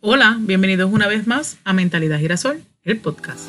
Hola, bienvenidos una vez más a Mentalidad Girasol, el podcast.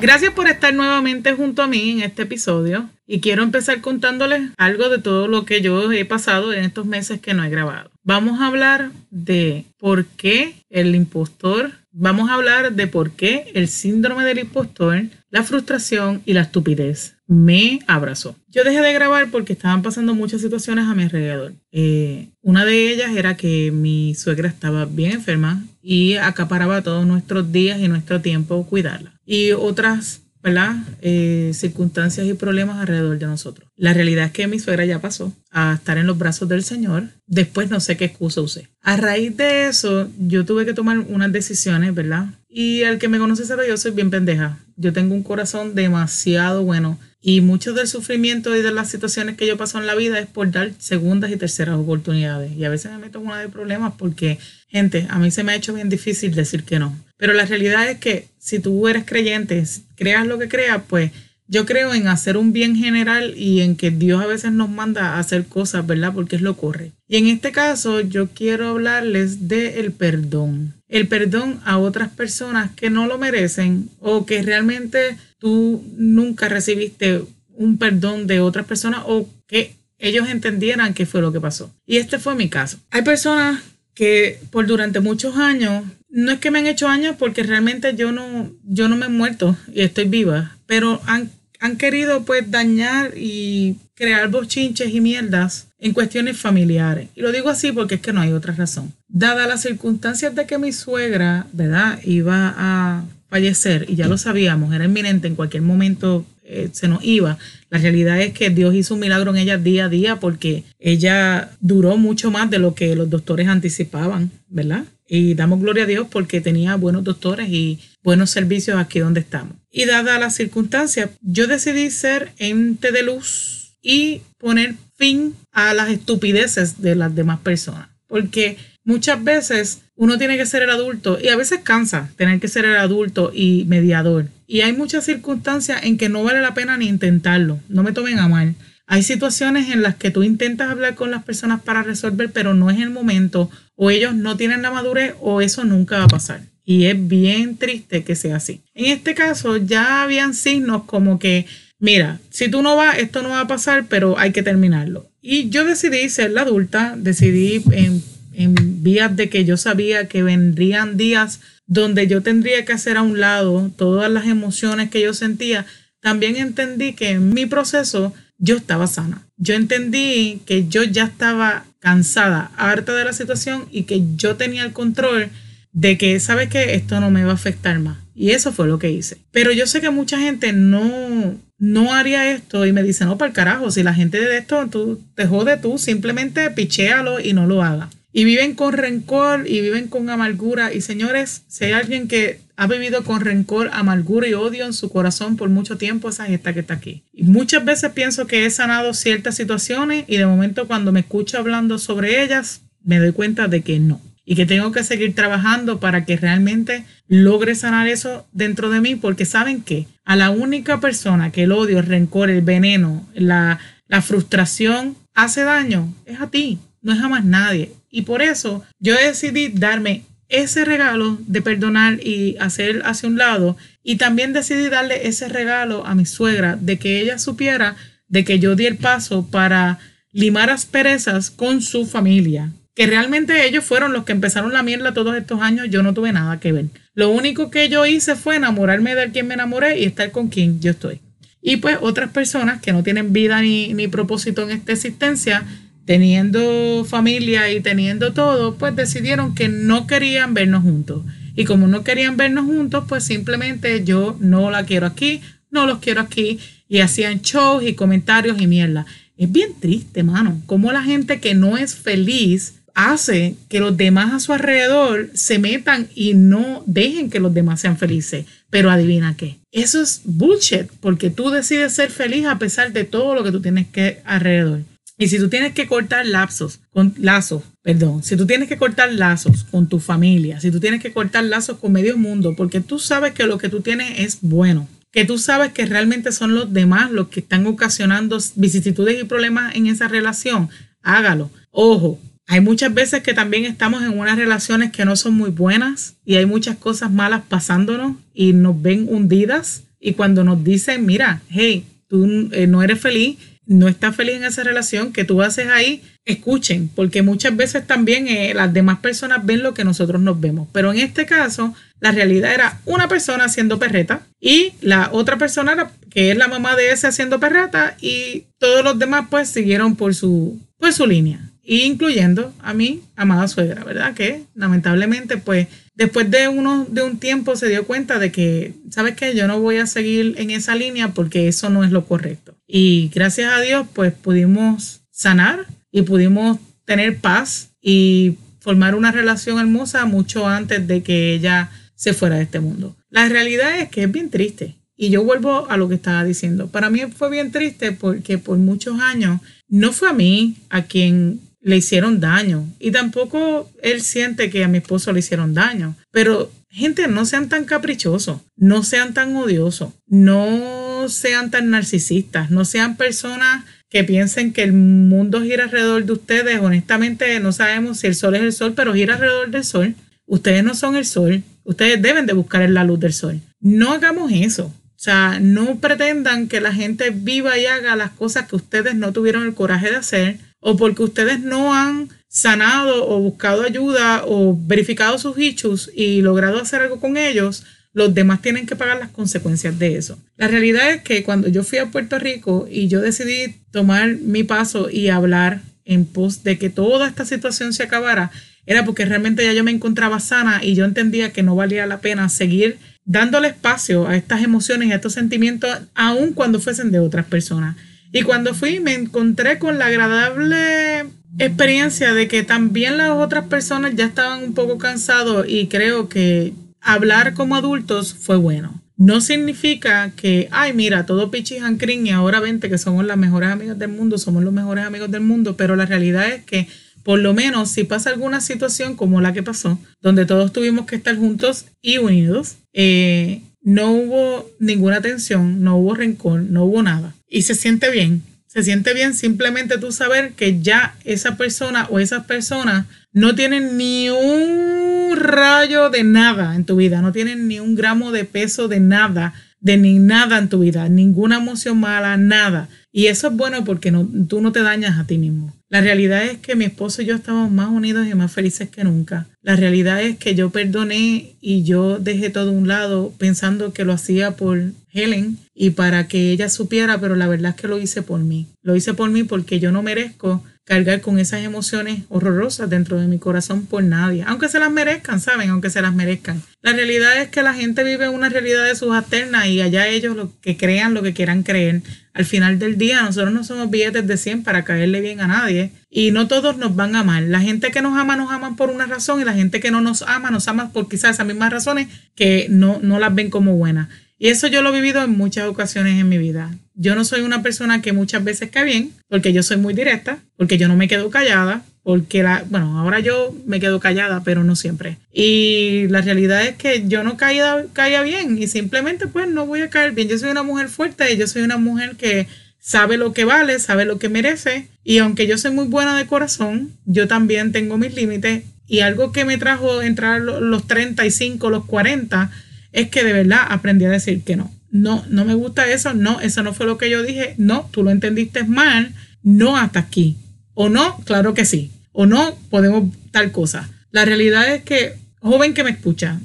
Gracias por estar nuevamente junto a mí en este episodio y quiero empezar contándoles algo de todo lo que yo he pasado en estos meses que no he grabado. Vamos a hablar de por qué el impostor, vamos a hablar de por qué el síndrome del impostor, la frustración y la estupidez me abrazó. Yo dejé de grabar porque estaban pasando muchas situaciones a mi alrededor. Eh, una de ellas era que mi suegra estaba bien enferma y acaparaba todos nuestros días y nuestro tiempo cuidarla. Y otras ¿verdad? Eh, circunstancias y problemas alrededor de nosotros. La realidad es que mi suegra ya pasó a estar en los brazos del Señor. Después no sé qué excusa usé. A raíz de eso, yo tuve que tomar unas decisiones, ¿verdad? Y al que me conoce sabe, yo soy bien pendeja. Yo tengo un corazón demasiado bueno. Y mucho del sufrimiento y de las situaciones que yo paso en la vida es por dar segundas y terceras oportunidades. Y a veces me meto en una de problemas porque, gente, a mí se me ha hecho bien difícil decir que no. Pero la realidad es que si tú eres creyente, creas lo que creas, pues yo creo en hacer un bien general y en que Dios a veces nos manda a hacer cosas, ¿verdad? Porque es lo corre. Y en este caso yo quiero hablarles del perdón. El perdón a otras personas que no lo merecen o que realmente tú nunca recibiste un perdón de otras personas o que ellos entendieran qué fue lo que pasó. Y este fue mi caso. Hay personas que por durante muchos años no es que me han hecho años porque realmente yo no, yo no me he muerto y estoy viva, pero han, han querido pues dañar y crear bochinches y mierdas en cuestiones familiares. Y lo digo así porque es que no hay otra razón. Dada las circunstancias de que mi suegra, ¿verdad?, iba a fallecer y ya lo sabíamos, era inminente, en cualquier momento eh, se nos iba. La realidad es que Dios hizo un milagro en ella día a día porque ella duró mucho más de lo que los doctores anticipaban, ¿verdad? Y damos gloria a Dios porque tenía buenos doctores y buenos servicios aquí donde estamos. Y dada las circunstancias, yo decidí ser ente de luz y poner fin a las estupideces de las demás personas. Porque muchas veces uno tiene que ser el adulto y a veces cansa tener que ser el adulto y mediador. Y hay muchas circunstancias en que no vale la pena ni intentarlo. No me tomen a mal. Hay situaciones en las que tú intentas hablar con las personas para resolver, pero no es el momento, o ellos no tienen la madurez, o eso nunca va a pasar. Y es bien triste que sea así. En este caso, ya habían signos como que, mira, si tú no vas, esto no va a pasar, pero hay que terminarlo. Y yo decidí ser la adulta, decidí en, en vías de que yo sabía que vendrían días donde yo tendría que hacer a un lado todas las emociones que yo sentía. También entendí que en mi proceso yo estaba sana. Yo entendí que yo ya estaba cansada, harta de la situación y que yo tenía el control de que, ¿sabes qué? Esto no me va a afectar más. Y eso fue lo que hice. Pero yo sé que mucha gente no, no haría esto y me dice, no, para el carajo, si la gente de esto, tú te jode tú, simplemente pichéalo y no lo haga. Y viven con rencor y viven con amargura. Y señores, si hay alguien que ha vivido con rencor, amargura y odio en su corazón por mucho tiempo, esa es esta que está aquí. Y muchas veces pienso que he sanado ciertas situaciones y de momento cuando me escucho hablando sobre ellas, me doy cuenta de que no. Y que tengo que seguir trabajando para que realmente logre sanar eso dentro de mí, porque saben que a la única persona que el odio, el rencor, el veneno, la, la frustración hace daño es a ti, no es a más nadie. Y por eso yo decidí darme ese regalo de perdonar y hacer hacia un lado. Y también decidí darle ese regalo a mi suegra de que ella supiera de que yo di el paso para limar asperezas con su familia. Que realmente ellos fueron los que empezaron la mierda todos estos años, yo no tuve nada que ver. Lo único que yo hice fue enamorarme de quien me enamoré y estar con quien yo estoy. Y pues otras personas que no tienen vida ni, ni propósito en esta existencia teniendo familia y teniendo todo, pues decidieron que no querían vernos juntos. Y como no querían vernos juntos, pues simplemente yo no la quiero aquí, no los quiero aquí. Y hacían shows y comentarios y mierda. Es bien triste, mano, como la gente que no es feliz hace que los demás a su alrededor se metan y no dejen que los demás sean felices. Pero adivina qué. Eso es bullshit, porque tú decides ser feliz a pesar de todo lo que tú tienes que alrededor. Y si tú tienes que cortar lapsos, con lazos, perdón, si tú tienes que cortar lazos con tu familia, si tú tienes que cortar lazos con medio mundo, porque tú sabes que lo que tú tienes es bueno, que tú sabes que realmente son los demás los que están ocasionando vicisitudes y problemas en esa relación, hágalo. Ojo, hay muchas veces que también estamos en unas relaciones que no son muy buenas y hay muchas cosas malas pasándonos y nos ven hundidas y cuando nos dicen, mira, hey, tú eh, no eres feliz, no estás feliz en esa relación, que tú haces ahí, escuchen, porque muchas veces también eh, las demás personas ven lo que nosotros nos vemos. Pero en este caso, la realidad era una persona haciendo perreta y la otra persona, que es la mamá de ese haciendo perreta, y todos los demás pues siguieron por su, por su línea incluyendo a mi amada suegra, ¿verdad? Que lamentablemente, pues, después de, uno, de un tiempo se dio cuenta de que, ¿sabes qué? Yo no voy a seguir en esa línea porque eso no es lo correcto. Y gracias a Dios, pues, pudimos sanar y pudimos tener paz y formar una relación hermosa mucho antes de que ella se fuera de este mundo. La realidad es que es bien triste. Y yo vuelvo a lo que estaba diciendo. Para mí fue bien triste porque por muchos años no fue a mí a quien le hicieron daño. Y tampoco él siente que a mi esposo le hicieron daño. Pero, gente, no sean tan caprichosos, no sean tan odiosos, no sean tan narcisistas, no sean personas que piensen que el mundo gira alrededor de ustedes. Honestamente, no sabemos si el sol es el sol, pero gira alrededor del sol. Ustedes no son el sol. Ustedes deben de buscar la luz del sol. No hagamos eso. O sea, no pretendan que la gente viva y haga las cosas que ustedes no tuvieron el coraje de hacer o porque ustedes no han sanado o buscado ayuda o verificado sus issues y logrado hacer algo con ellos, los demás tienen que pagar las consecuencias de eso. La realidad es que cuando yo fui a Puerto Rico y yo decidí tomar mi paso y hablar en pos de que toda esta situación se acabara, era porque realmente ya yo me encontraba sana y yo entendía que no valía la pena seguir dándole espacio a estas emociones y a estos sentimientos, aun cuando fuesen de otras personas. Y cuando fui me encontré con la agradable experiencia de que también las otras personas ya estaban un poco cansados y creo que hablar como adultos fue bueno. No significa que, ay, mira, todo pichi y y ahora vente que somos las mejores amigas del mundo, somos los mejores amigos del mundo, pero la realidad es que por lo menos si pasa alguna situación como la que pasó, donde todos tuvimos que estar juntos y unidos, eh, no hubo ninguna tensión, no hubo rencor, no hubo nada. Y se siente bien. Se siente bien simplemente tú saber que ya esa persona o esas personas no tienen ni un rayo de nada en tu vida, no tienen ni un gramo de peso de nada, de ni nada en tu vida, ninguna emoción mala, nada. Y eso es bueno porque no, tú no te dañas a ti mismo. La realidad es que mi esposo y yo estamos más unidos y más felices que nunca. La realidad es que yo perdoné y yo dejé todo a un lado pensando que lo hacía por Helen y para que ella supiera, pero la verdad es que lo hice por mí. Lo hice por mí porque yo no merezco cargar con esas emociones horrorosas dentro de mi corazón por nadie, aunque se las merezcan, ¿saben? Aunque se las merezcan. La realidad es que la gente vive una realidad de sus alternas y allá ellos lo que crean, lo que quieran creer. Al final del día, nosotros no somos billetes de 100 para caerle bien a nadie y no todos nos van a amar. La gente que nos ama nos ama por una razón y la gente que no nos ama nos ama por quizás esas mismas razones que no, no las ven como buenas. Y eso yo lo he vivido en muchas ocasiones en mi vida. Yo no soy una persona que muchas veces cae bien, porque yo soy muy directa, porque yo no me quedo callada, porque la, bueno, ahora yo me quedo callada, pero no siempre. Y la realidad es que yo no caía, caía bien y simplemente pues no voy a caer bien. Yo soy una mujer fuerte y yo soy una mujer que sabe lo que vale, sabe lo que merece. Y aunque yo soy muy buena de corazón, yo también tengo mis límites. Y algo que me trajo entrar los 35, los 40, es que de verdad aprendí a decir que no. No, no me gusta eso, no, eso no fue lo que yo dije, no, tú lo entendiste mal, no hasta aquí. O no, claro que sí. O no, podemos tal cosa. La realidad es que, joven que me escucha,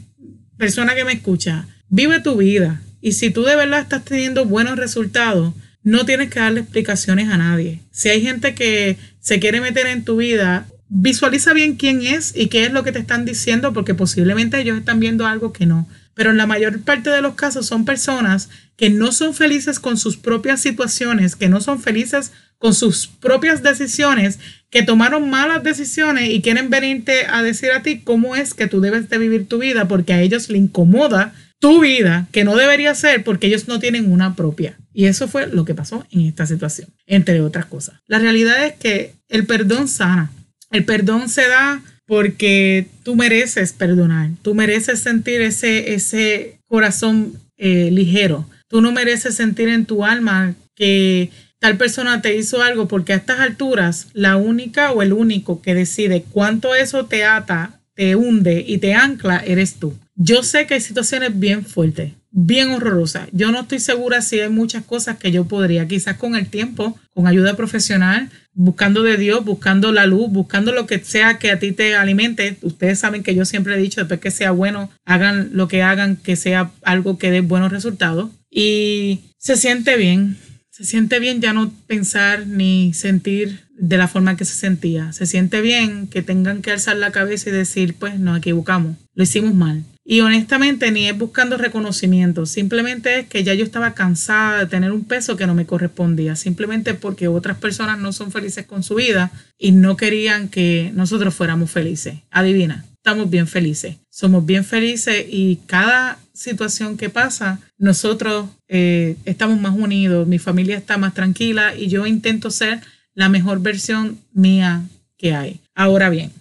persona que me escucha, vive tu vida. Y si tú de verdad estás teniendo buenos resultados, no tienes que darle explicaciones a nadie. Si hay gente que se quiere meter en tu vida, visualiza bien quién es y qué es lo que te están diciendo, porque posiblemente ellos están viendo algo que no pero en la mayor parte de los casos son personas que no son felices con sus propias situaciones, que no son felices con sus propias decisiones, que tomaron malas decisiones y quieren venirte a decir a ti cómo es que tú debes de vivir tu vida porque a ellos le incomoda tu vida, que no debería ser porque ellos no tienen una propia. Y eso fue lo que pasó en esta situación, entre otras cosas. La realidad es que el perdón sana. El perdón se da porque tú mereces perdonar, tú mereces sentir ese, ese corazón eh, ligero, tú no mereces sentir en tu alma que tal persona te hizo algo porque a estas alturas la única o el único que decide cuánto eso te ata, te hunde y te ancla eres tú. Yo sé que hay situaciones bien fuertes, bien horrorosas. Yo no estoy segura si hay muchas cosas que yo podría, quizás con el tiempo, con ayuda profesional, buscando de Dios, buscando la luz, buscando lo que sea que a ti te alimente. Ustedes saben que yo siempre he dicho, después que sea bueno, hagan lo que hagan, que sea algo que dé buenos resultados. Y se siente bien, se siente bien ya no pensar ni sentir de la forma que se sentía. Se siente bien que tengan que alzar la cabeza y decir, pues nos equivocamos, lo hicimos mal. Y honestamente ni es buscando reconocimiento, simplemente es que ya yo estaba cansada de tener un peso que no me correspondía, simplemente porque otras personas no son felices con su vida y no querían que nosotros fuéramos felices. Adivina, estamos bien felices, somos bien felices y cada situación que pasa, nosotros eh, estamos más unidos, mi familia está más tranquila y yo intento ser la mejor versión mía que hay. Ahora bien,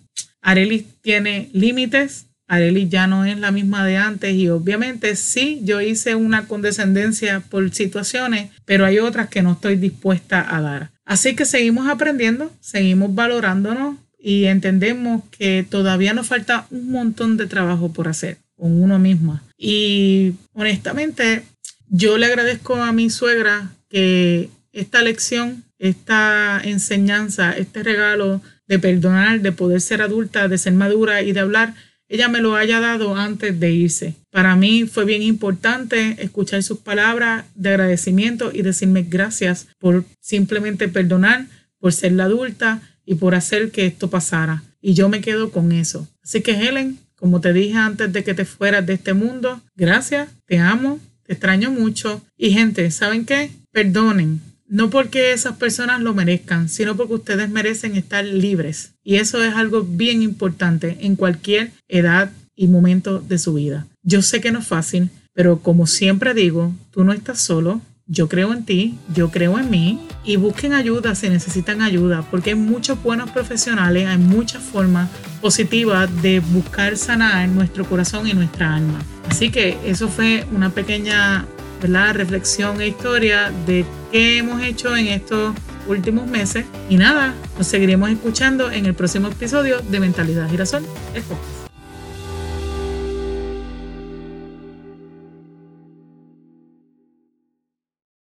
Arelis tiene límites, Arely ya no es la misma de antes y obviamente sí, yo hice una condescendencia por situaciones, pero hay otras que no estoy dispuesta a dar. Así que seguimos aprendiendo, seguimos valorándonos y entendemos que todavía nos falta un montón de trabajo por hacer con uno misma. Y honestamente, yo le agradezco a mi suegra que esta lección, esta enseñanza, este regalo de perdonar, de poder ser adulta, de ser madura y de hablar, ella me lo haya dado antes de irse. Para mí fue bien importante escuchar sus palabras de agradecimiento y decirme gracias por simplemente perdonar, por ser la adulta y por hacer que esto pasara. Y yo me quedo con eso. Así que Helen, como te dije antes de que te fueras de este mundo, gracias, te amo, te extraño mucho. Y gente, ¿saben qué? Perdonen, no porque esas personas lo merezcan, sino porque ustedes merecen estar libres. Y eso es algo bien importante en cualquier edad y momento de su vida. Yo sé que no es fácil, pero como siempre digo, tú no estás solo. Yo creo en ti, yo creo en mí y busquen ayuda si necesitan ayuda, porque hay muchos buenos profesionales, hay muchas formas positivas de buscar sanar nuestro corazón y nuestra alma. Así que eso fue una pequeña la reflexión e historia de qué hemos hecho en estos últimos meses. Y nada, nos seguiremos escuchando en el próximo episodio de Mentalidad Girasol. Esto.